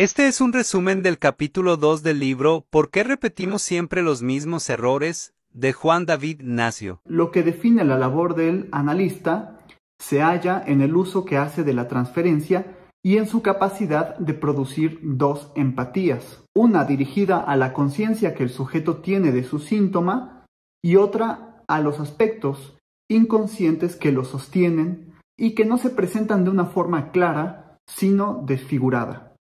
Este es un resumen del capítulo 2 del libro ¿Por qué repetimos siempre los mismos errores? de Juan David Nacio. Lo que define la labor del analista se halla en el uso que hace de la transferencia y en su capacidad de producir dos empatías, una dirigida a la conciencia que el sujeto tiene de su síntoma y otra a los aspectos inconscientes que lo sostienen y que no se presentan de una forma clara, sino desfigurada.